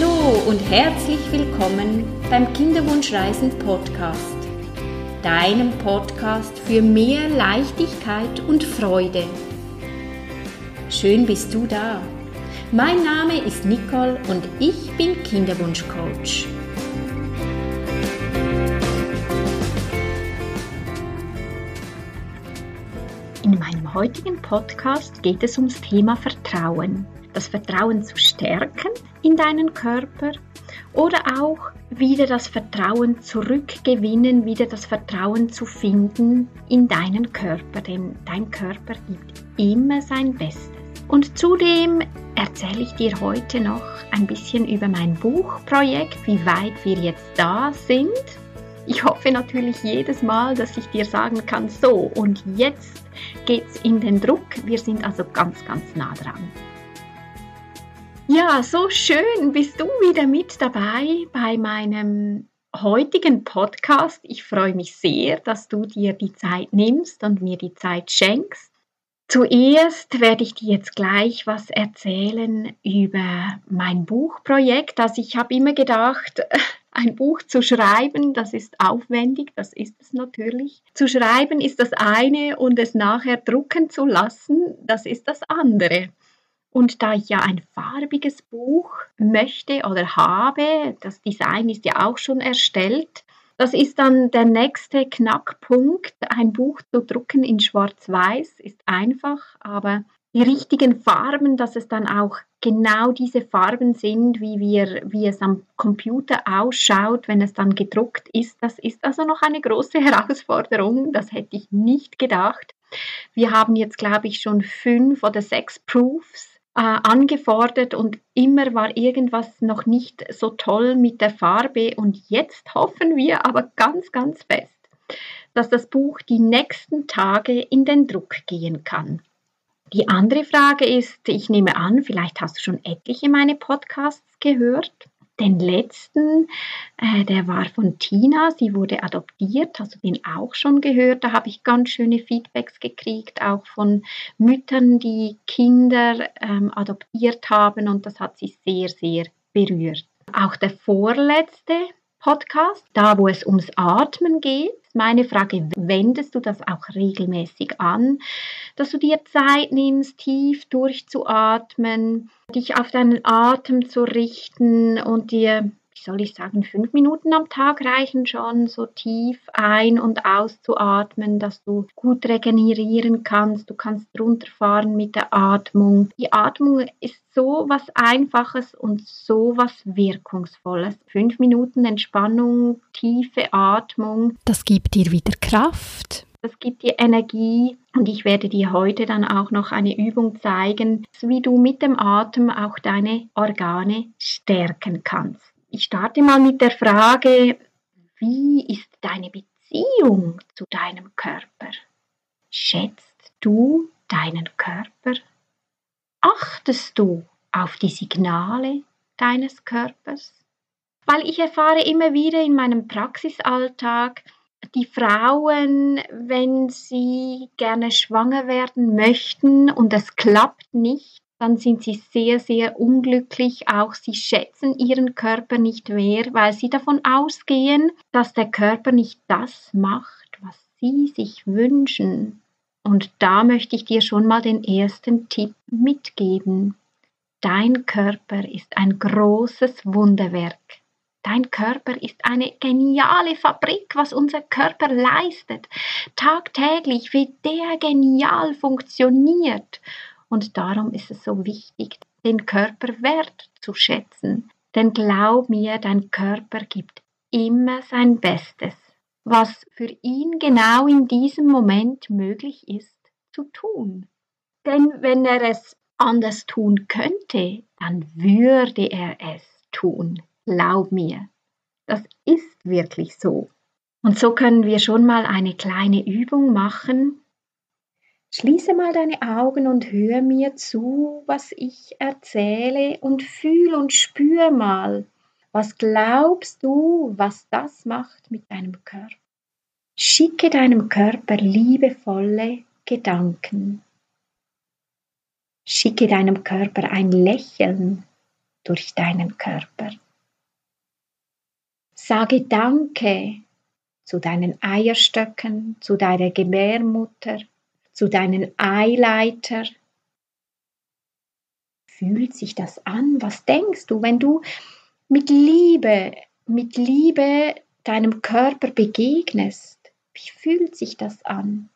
Hallo und herzlich willkommen beim Kinderwunschreisen Podcast, deinem Podcast für mehr Leichtigkeit und Freude. Schön bist du da. Mein Name ist Nicole und ich bin Kinderwunschcoach. In meinem heutigen Podcast geht es ums Thema Vertrauen das Vertrauen zu stärken in deinen Körper oder auch wieder das Vertrauen zurückgewinnen, wieder das Vertrauen zu finden in deinen Körper, denn dein Körper gibt immer sein Bestes. Und zudem erzähle ich dir heute noch ein bisschen über mein Buchprojekt, wie weit wir jetzt da sind. Ich hoffe natürlich jedes Mal, dass ich dir sagen kann, so und jetzt geht's in den Druck. Wir sind also ganz, ganz nah dran. Ja, so schön bist du wieder mit dabei bei meinem heutigen Podcast. Ich freue mich sehr, dass du dir die Zeit nimmst und mir die Zeit schenkst. Zuerst werde ich dir jetzt gleich was erzählen über mein Buchprojekt. Also ich habe immer gedacht, ein Buch zu schreiben, das ist aufwendig, das ist es natürlich. Zu schreiben ist das eine und es nachher drucken zu lassen, das ist das andere. Und da ich ja ein farbiges Buch möchte oder habe, das Design ist ja auch schon erstellt, das ist dann der nächste Knackpunkt. Ein Buch zu drucken in Schwarz-Weiß ist einfach, aber die richtigen Farben, dass es dann auch genau diese Farben sind, wie, wir, wie es am Computer ausschaut, wenn es dann gedruckt ist, das ist also noch eine große Herausforderung. Das hätte ich nicht gedacht. Wir haben jetzt, glaube ich, schon fünf oder sechs Proofs angefordert und immer war irgendwas noch nicht so toll mit der Farbe und jetzt hoffen wir aber ganz, ganz fest, dass das Buch die nächsten Tage in den Druck gehen kann. Die andere Frage ist, ich nehme an, vielleicht hast du schon etliche meine Podcasts gehört. Den letzten, äh, der war von Tina, sie wurde adoptiert, hast du den auch schon gehört? Da habe ich ganz schöne Feedbacks gekriegt, auch von Müttern, die Kinder ähm, adoptiert haben und das hat sie sehr, sehr berührt. Auch der vorletzte Podcast, da wo es ums Atmen geht, meine Frage, wendest du das auch regelmäßig an, dass du dir Zeit nimmst, tief durchzuatmen, dich auf deinen Atem zu richten und dir wie soll ich sagen, fünf Minuten am Tag reichen schon, so tief ein- und auszuatmen, dass du gut regenerieren kannst. Du kannst runterfahren mit der Atmung. Die Atmung ist so was Einfaches und so was Wirkungsvolles. Fünf Minuten Entspannung, tiefe Atmung. Das gibt dir wieder Kraft. Das gibt dir Energie und ich werde dir heute dann auch noch eine Übung zeigen, wie du mit dem Atem auch deine Organe stärken kannst. Ich starte mal mit der Frage, wie ist deine Beziehung zu deinem Körper? Schätzt du deinen Körper? Achtest du auf die Signale deines Körpers? Weil ich erfahre immer wieder in meinem Praxisalltag, die Frauen, wenn sie gerne schwanger werden möchten und es klappt nicht, dann sind sie sehr, sehr unglücklich. Auch sie schätzen ihren Körper nicht mehr, weil sie davon ausgehen, dass der Körper nicht das macht, was sie sich wünschen. Und da möchte ich dir schon mal den ersten Tipp mitgeben. Dein Körper ist ein großes Wunderwerk. Dein Körper ist eine geniale Fabrik, was unser Körper leistet. Tagtäglich, wie der genial funktioniert. Und darum ist es so wichtig, den Körper wertzuschätzen. Denn glaub mir, dein Körper gibt immer sein Bestes, was für ihn genau in diesem Moment möglich ist zu tun. Denn wenn er es anders tun könnte, dann würde er es tun. Glaub mir, das ist wirklich so. Und so können wir schon mal eine kleine Übung machen, Schließe mal deine Augen und hör mir zu, was ich erzähle und fühl und spür mal, was glaubst du, was das macht mit deinem Körper? Schicke deinem Körper liebevolle Gedanken. Schicke deinem Körper ein Lächeln. durch deinen Körper. Sage Danke zu deinen Eierstöcken, zu deiner Gebärmutter, zu deinen Eileiter. Fühlt sich das an? Was denkst du, wenn du mit Liebe, mit Liebe deinem Körper begegnest? Wie fühlt sich das an?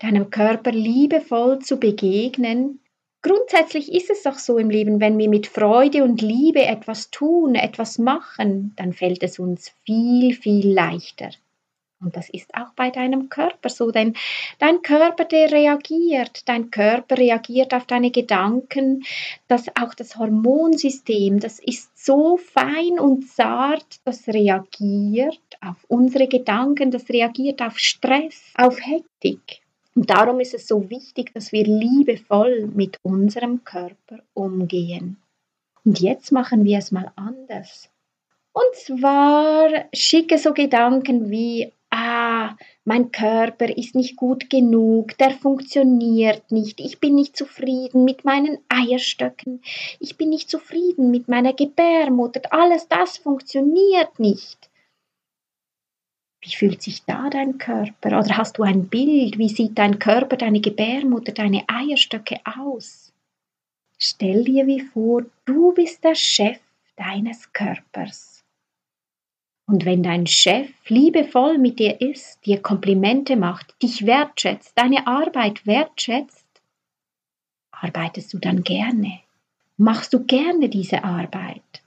Deinem Körper liebevoll zu begegnen, Grundsätzlich ist es doch so im Leben, wenn wir mit Freude und Liebe etwas tun, etwas machen, dann fällt es uns viel, viel leichter. Und das ist auch bei deinem Körper so, denn dein Körper, der reagiert, dein Körper reagiert auf deine Gedanken, dass auch das Hormonsystem, das ist so fein und zart, das reagiert auf unsere Gedanken, das reagiert auf Stress, auf Hektik. Und darum ist es so wichtig, dass wir liebevoll mit unserem Körper umgehen. Und jetzt machen wir es mal anders. Und zwar schicke so Gedanken wie, mein Körper ist nicht gut genug, der funktioniert nicht, ich bin nicht zufrieden mit meinen Eierstöcken, ich bin nicht zufrieden mit meiner Gebärmutter, alles das funktioniert nicht. Wie fühlt sich da dein Körper? Oder hast du ein Bild? Wie sieht dein Körper, deine Gebärmutter, deine Eierstöcke aus? Stell dir wie vor, du bist der Chef deines Körpers. Und wenn dein Chef liebevoll mit dir ist, dir Komplimente macht, dich wertschätzt, deine Arbeit wertschätzt, arbeitest du dann gerne? Machst du gerne diese Arbeit?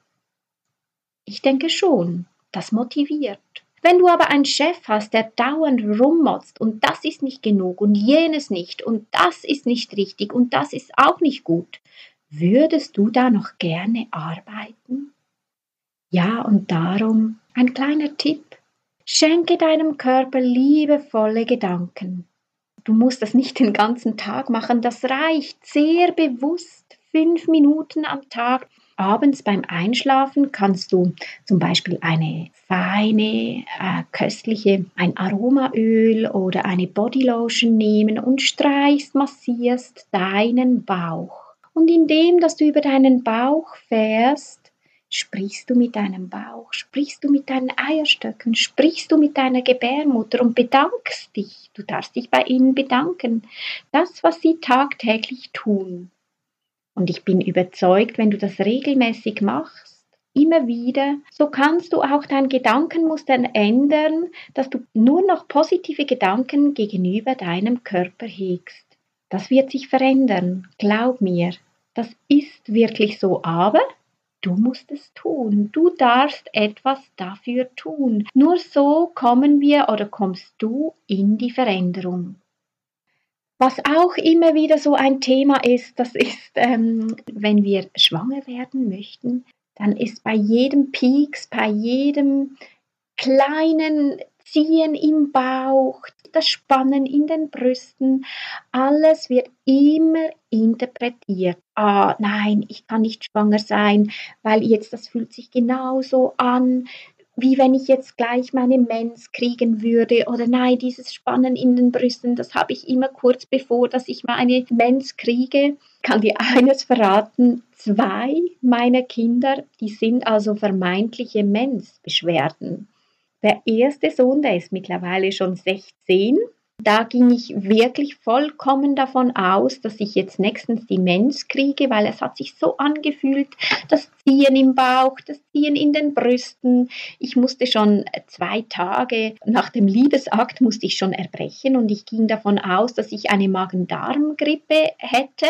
Ich denke schon, das motiviert. Wenn du aber einen Chef hast, der dauernd rummotzt und das ist nicht genug und jenes nicht und das ist nicht richtig und das ist auch nicht gut, würdest du da noch gerne arbeiten? Ja, und darum ein kleiner Tipp. Schenke deinem Körper liebevolle Gedanken. Du musst das nicht den ganzen Tag machen, das reicht sehr bewusst fünf Minuten am Tag abends beim Einschlafen kannst du zum Beispiel eine feine, äh, köstliche, ein Aromaöl oder eine Bodylotion nehmen und streichst, massierst deinen Bauch. Und indem, dass du über deinen Bauch fährst, sprichst du mit deinem Bauch, sprichst du mit deinen Eierstöcken, sprichst du mit deiner Gebärmutter und bedankst dich. Du darfst dich bei ihnen bedanken. Das, was sie tagtäglich tun. Und ich bin überzeugt, wenn du das regelmäßig machst, immer wieder, so kannst du auch dein Gedankenmuster ändern, dass du nur noch positive Gedanken gegenüber deinem Körper hegst. Das wird sich verändern, glaub mir. Das ist wirklich so, aber du musst es tun. Du darfst etwas dafür tun. Nur so kommen wir oder kommst du in die Veränderung. Was auch immer wieder so ein Thema ist, das ist, ähm, wenn wir schwanger werden möchten, dann ist bei jedem Peaks, bei jedem kleinen Ziehen im Bauch, das Spannen in den Brüsten, alles wird immer interpretiert. Ah, nein, ich kann nicht schwanger sein, weil jetzt das fühlt sich genauso an wie wenn ich jetzt gleich meine Mens kriegen würde oder nein, dieses Spannen in den Brüsten, das habe ich immer kurz bevor, dass ich meine Mens kriege. Kann dir eines verraten, zwei meiner Kinder, die sind also vermeintliche Mensbeschwerden. Der erste Sohn, der ist mittlerweile schon 16 da ging ich wirklich vollkommen davon aus, dass ich jetzt nächstens die Mens kriege, weil es hat sich so angefühlt, das Ziehen im Bauch, das Ziehen in den Brüsten. Ich musste schon zwei Tage nach dem Liebesakt musste ich schon erbrechen und ich ging davon aus, dass ich eine Magen-Darm-Grippe hätte.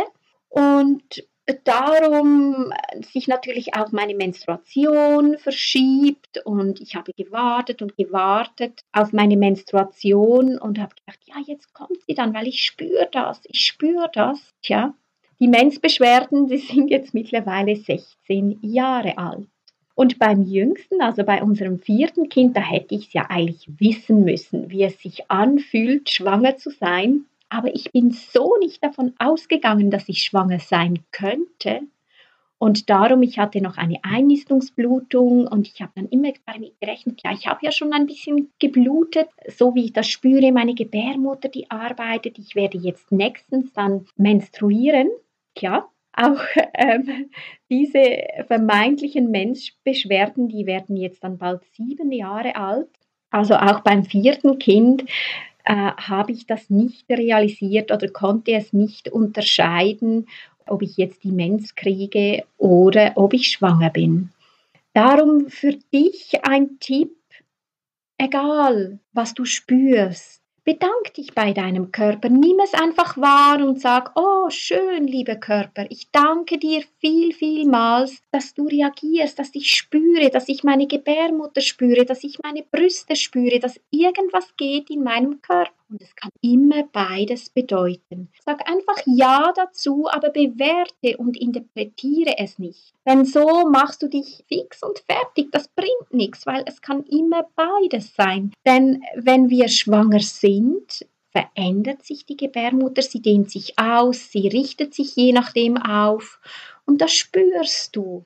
Und darum sich natürlich auch meine Menstruation verschiebt und ich habe gewartet und gewartet auf meine Menstruation und habe gedacht, ja, jetzt kommt sie dann, weil ich spüre das, ich spüre das. Tja, die Mensbeschwerden, die sind jetzt mittlerweile 16 Jahre alt. Und beim jüngsten, also bei unserem vierten Kind, da hätte ich es ja eigentlich wissen müssen, wie es sich anfühlt, schwanger zu sein. Aber ich bin so nicht davon ausgegangen, dass ich schwanger sein könnte. Und darum, ich hatte noch eine Einnistungsblutung und ich habe dann immer damit gerechnet, ja, ich habe ja schon ein bisschen geblutet, so wie ich das spüre, meine Gebärmutter, die arbeitet, ich werde jetzt nächstens dann menstruieren. Ja, auch ähm, diese vermeintlichen Menschbeschwerden, die werden jetzt dann bald sieben Jahre alt. Also auch beim vierten Kind äh, habe ich das nicht realisiert oder konnte es nicht unterscheiden, ob ich jetzt die Mens kriege oder ob ich schwanger bin. Darum für dich ein Tipp, egal was du spürst, Bedank dich bei deinem Körper, nimm es einfach wahr und sag, oh schön, lieber Körper, ich danke dir viel, vielmals, dass du reagierst, dass ich spüre, dass ich meine Gebärmutter spüre, dass ich meine Brüste spüre, dass irgendwas geht in meinem Körper. Und es kann immer beides bedeuten. Sag einfach Ja dazu, aber bewerte und interpretiere es nicht. Denn so machst du dich fix und fertig. Das bringt nichts, weil es kann immer beides sein. Denn wenn wir schwanger sind, verändert sich die Gebärmutter, sie dehnt sich aus, sie richtet sich je nachdem auf und das spürst du.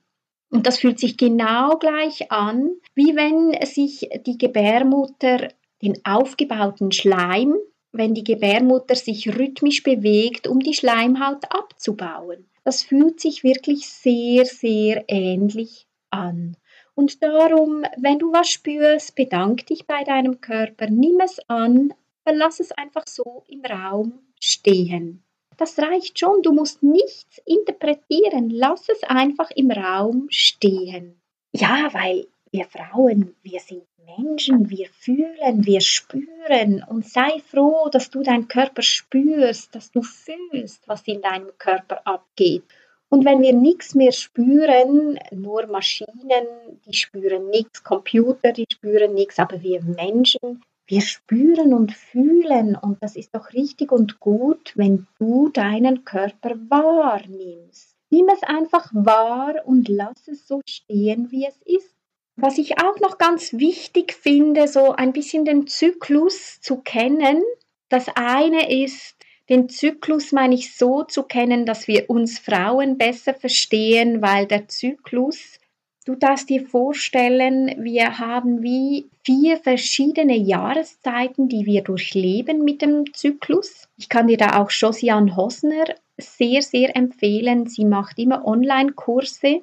Und das fühlt sich genau gleich an, wie wenn sich die Gebärmutter den aufgebauten Schleim, wenn die Gebärmutter sich rhythmisch bewegt, um die Schleimhaut abzubauen. Das fühlt sich wirklich sehr, sehr ähnlich an. Und darum, wenn du was spürst, bedank dich bei deinem Körper, nimm es an, lass es einfach so im Raum stehen. Das reicht schon, du musst nichts interpretieren, lass es einfach im Raum stehen. Ja, weil wir Frauen, wir sind Menschen, wir fühlen, wir spüren und sei froh, dass du deinen Körper spürst, dass du fühlst, was in deinem Körper abgeht. Und wenn wir nichts mehr spüren, nur Maschinen, die spüren nichts, Computer, die spüren nichts, aber wir Menschen, wir spüren und fühlen und das ist doch richtig und gut, wenn du deinen Körper wahrnimmst. Nimm es einfach wahr und lass es so stehen, wie es ist. Was ich auch noch ganz wichtig finde, so ein bisschen den Zyklus zu kennen. Das eine ist, den Zyklus meine ich so zu kennen, dass wir uns Frauen besser verstehen, weil der Zyklus, du darfst dir vorstellen, wir haben wie vier verschiedene Jahreszeiten, die wir durchleben mit dem Zyklus. Ich kann dir da auch Josiane Hosner sehr, sehr empfehlen. Sie macht immer Online-Kurse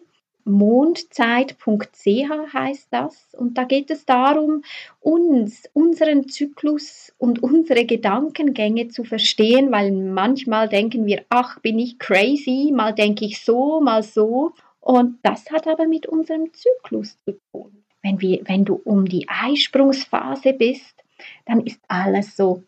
mondzeit.ch heißt das. Und da geht es darum, uns, unseren Zyklus und unsere Gedankengänge zu verstehen, weil manchmal denken wir, ach, bin ich crazy, mal denke ich so, mal so. Und das hat aber mit unserem Zyklus zu tun. Wenn, wir, wenn du um die Eisprungsphase bist, dann ist alles so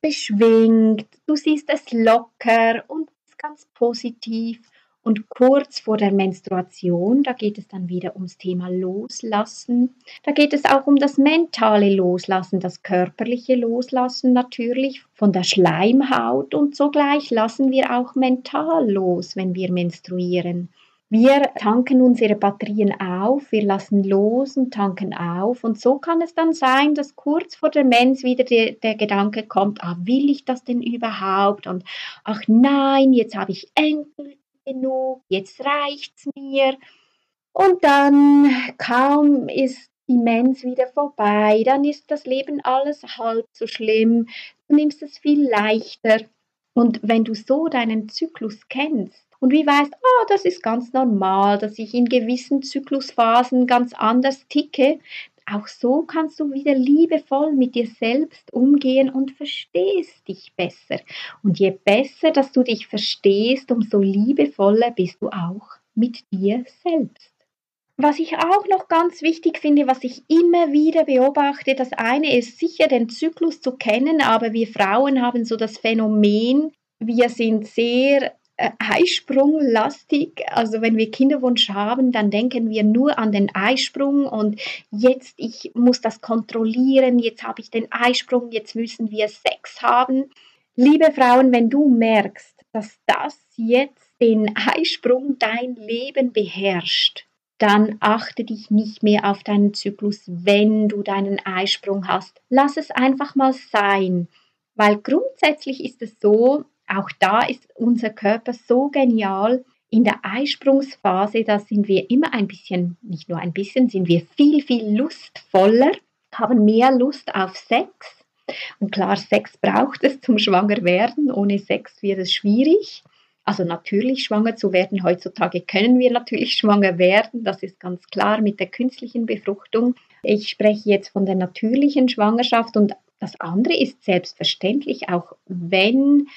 beschwingt, du siehst es locker und ganz positiv. Und kurz vor der Menstruation, da geht es dann wieder ums Thema Loslassen. Da geht es auch um das mentale Loslassen, das körperliche Loslassen natürlich von der Schleimhaut und sogleich lassen wir auch mental los, wenn wir menstruieren. Wir tanken unsere Batterien auf, wir lassen los und tanken auf. Und so kann es dann sein, dass kurz vor der Mens wieder der, der Gedanke kommt, ah, will ich das denn überhaupt? Und ach nein, jetzt habe ich endlich genug, jetzt reicht's mir. Und dann kaum ist die Mens wieder vorbei, dann ist das Leben alles halb so schlimm, du nimmst es viel leichter. Und wenn du so deinen Zyklus kennst und wie weißt, oh, das ist ganz normal, dass ich in gewissen Zyklusphasen ganz anders ticke, auch so kannst du wieder liebevoll mit dir selbst umgehen und verstehst dich besser. Und je besser, dass du dich verstehst, umso liebevoller bist du auch mit dir selbst. Was ich auch noch ganz wichtig finde, was ich immer wieder beobachte, das eine ist sicher den Zyklus zu kennen, aber wir Frauen haben so das Phänomen, wir sind sehr Eisprunglastig. Also wenn wir Kinderwunsch haben, dann denken wir nur an den Eisprung und jetzt ich muss das kontrollieren, jetzt habe ich den Eisprung, jetzt müssen wir Sex haben. Liebe Frauen, wenn du merkst, dass das jetzt den Eisprung dein Leben beherrscht, dann achte dich nicht mehr auf deinen Zyklus, wenn du deinen Eisprung hast. Lass es einfach mal sein, weil grundsätzlich ist es so, auch da ist unser Körper so genial. In der Eisprungsphase, da sind wir immer ein bisschen, nicht nur ein bisschen, sind wir viel, viel lustvoller, haben mehr Lust auf Sex. Und klar, Sex braucht es zum Schwangerwerden. Ohne Sex wird es schwierig. also natürlich schwanger zu werden. Heutzutage können wir natürlich schwanger werden, das ist ganz klar mit der künstlichen Befruchtung. Ich spreche jetzt von der natürlichen Schwangerschaft und das andere ist selbstverständlich, auch wenn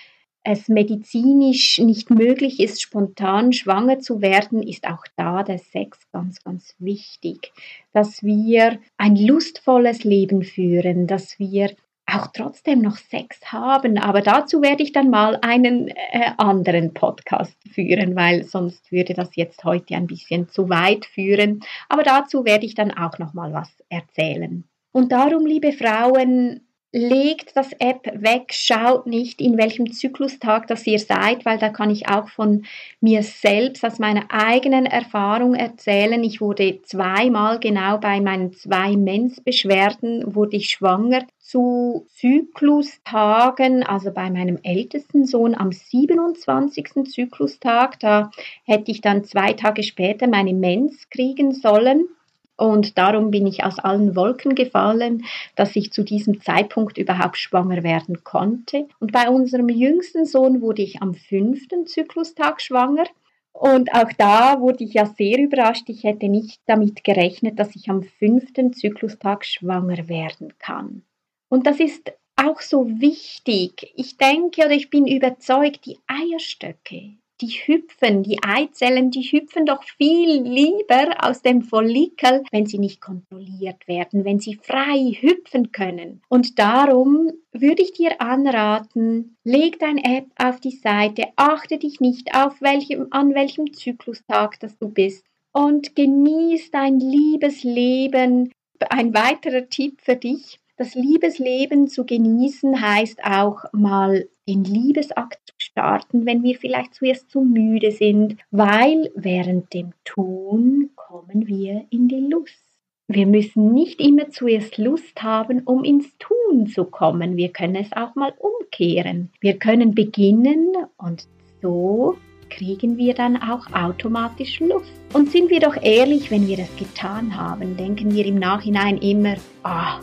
es medizinisch nicht möglich ist, spontan schwanger zu werden, ist auch da der Sex ganz, ganz wichtig. Dass wir ein lustvolles Leben führen, dass wir auch trotzdem noch Sex haben. Aber dazu werde ich dann mal einen äh, anderen Podcast führen, weil sonst würde das jetzt heute ein bisschen zu weit führen. Aber dazu werde ich dann auch noch mal was erzählen. Und darum, liebe Frauen, legt das App weg, schaut nicht, in welchem Zyklustag das ihr seid, weil da kann ich auch von mir selbst aus meiner eigenen Erfahrung erzählen. Ich wurde zweimal genau bei meinen zwei Mensbeschwerden wurde ich schwanger zu Zyklustagen, also bei meinem ältesten Sohn am 27. Zyklustag, da hätte ich dann zwei Tage später meine Mens kriegen sollen. Und darum bin ich aus allen Wolken gefallen, dass ich zu diesem Zeitpunkt überhaupt schwanger werden konnte. Und bei unserem jüngsten Sohn wurde ich am fünften Zyklustag schwanger. Und auch da wurde ich ja sehr überrascht. Ich hätte nicht damit gerechnet, dass ich am fünften Zyklustag schwanger werden kann. Und das ist auch so wichtig. Ich denke oder ich bin überzeugt, die Eierstöcke, die hüpfen, die Eizellen, die hüpfen doch viel lieber aus dem Follikel, wenn sie nicht kontrolliert werden, wenn sie frei hüpfen können. Und darum würde ich dir anraten, leg dein App auf die Seite, achte dich nicht auf welchem, an welchem Zyklustag das du bist und genieß dein liebes Leben. Ein weiterer Tipp für dich, das Liebesleben zu genießen heißt auch mal den Liebesakt zu starten, wenn wir vielleicht zuerst zu müde sind, weil während dem Tun kommen wir in die Lust. Wir müssen nicht immer zuerst Lust haben, um ins Tun zu kommen. Wir können es auch mal umkehren. Wir können beginnen und so kriegen wir dann auch automatisch Lust. Und sind wir doch ehrlich, wenn wir es getan haben, denken wir im Nachhinein immer, ah,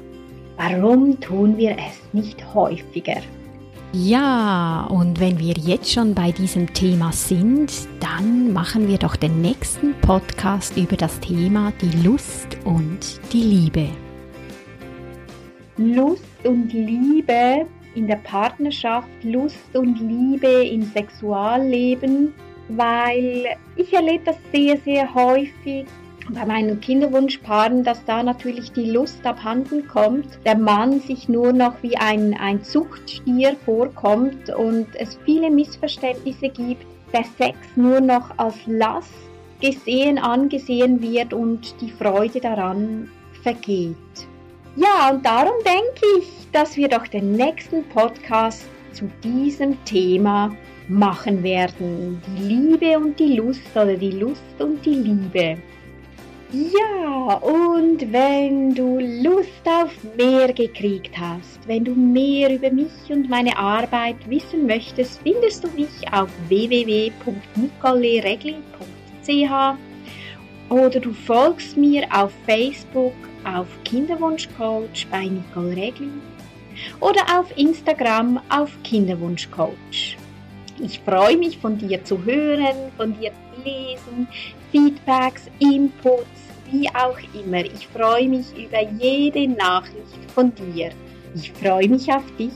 warum tun wir es nicht häufiger? Ja, und wenn wir jetzt schon bei diesem Thema sind, dann machen wir doch den nächsten Podcast über das Thema die Lust und die Liebe. Lust und Liebe in der Partnerschaft, Lust und Liebe im Sexualleben, weil ich erlebe das sehr, sehr häufig, bei meinen Kinderwunschpaaren, dass da natürlich die Lust abhanden kommt, der Mann sich nur noch wie ein, ein Zuchtstier vorkommt und es viele Missverständnisse gibt, der Sex nur noch als Last gesehen, angesehen wird und die Freude daran vergeht. Ja, und darum denke ich, dass wir doch den nächsten Podcast zu diesem Thema machen werden. Die Liebe und die Lust oder die Lust und die Liebe. Ja, und wenn du Lust auf mehr gekriegt hast, wenn du mehr über mich und meine Arbeit wissen möchtest, findest du mich auf www.nicoleregli.ch oder du folgst mir auf Facebook auf Kinderwunschcoach bei Nicole Regli oder auf Instagram auf Kinderwunschcoach. Ich freue mich von dir zu hören, von dir zu lesen, Feedbacks, Inputs wie auch immer. Ich freue mich über jede Nachricht von dir. Ich freue mich auf dich.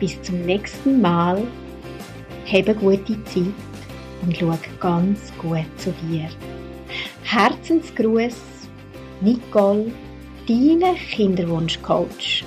Bis zum nächsten Mal. Habe gute Zeit und schau ganz gut zu dir. Herzensgruß, Nicole, deine Kinderwunschcoach.